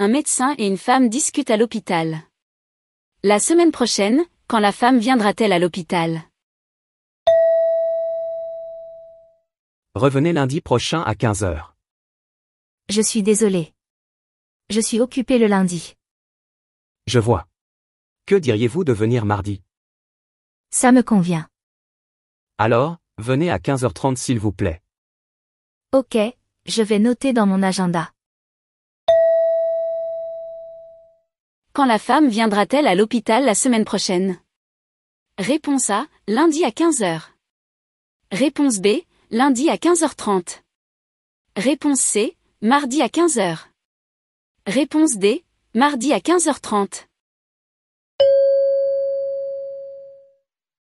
un médecin et une femme discutent à l'hôpital. La semaine prochaine, quand la femme viendra-t-elle à l'hôpital? Revenez lundi prochain à 15h. Je suis désolé. Je suis occupé le lundi. Je vois. Que diriez-vous de venir mardi? Ça me convient. Alors, venez à 15h30 s'il vous plaît. Ok, je vais noter dans mon agenda. Quand la femme viendra-t-elle à l'hôpital la semaine prochaine? Réponse A, lundi à 15h. Réponse B, lundi à 15h30. Réponse C, mardi à 15h. Réponse D, mardi à 15h30.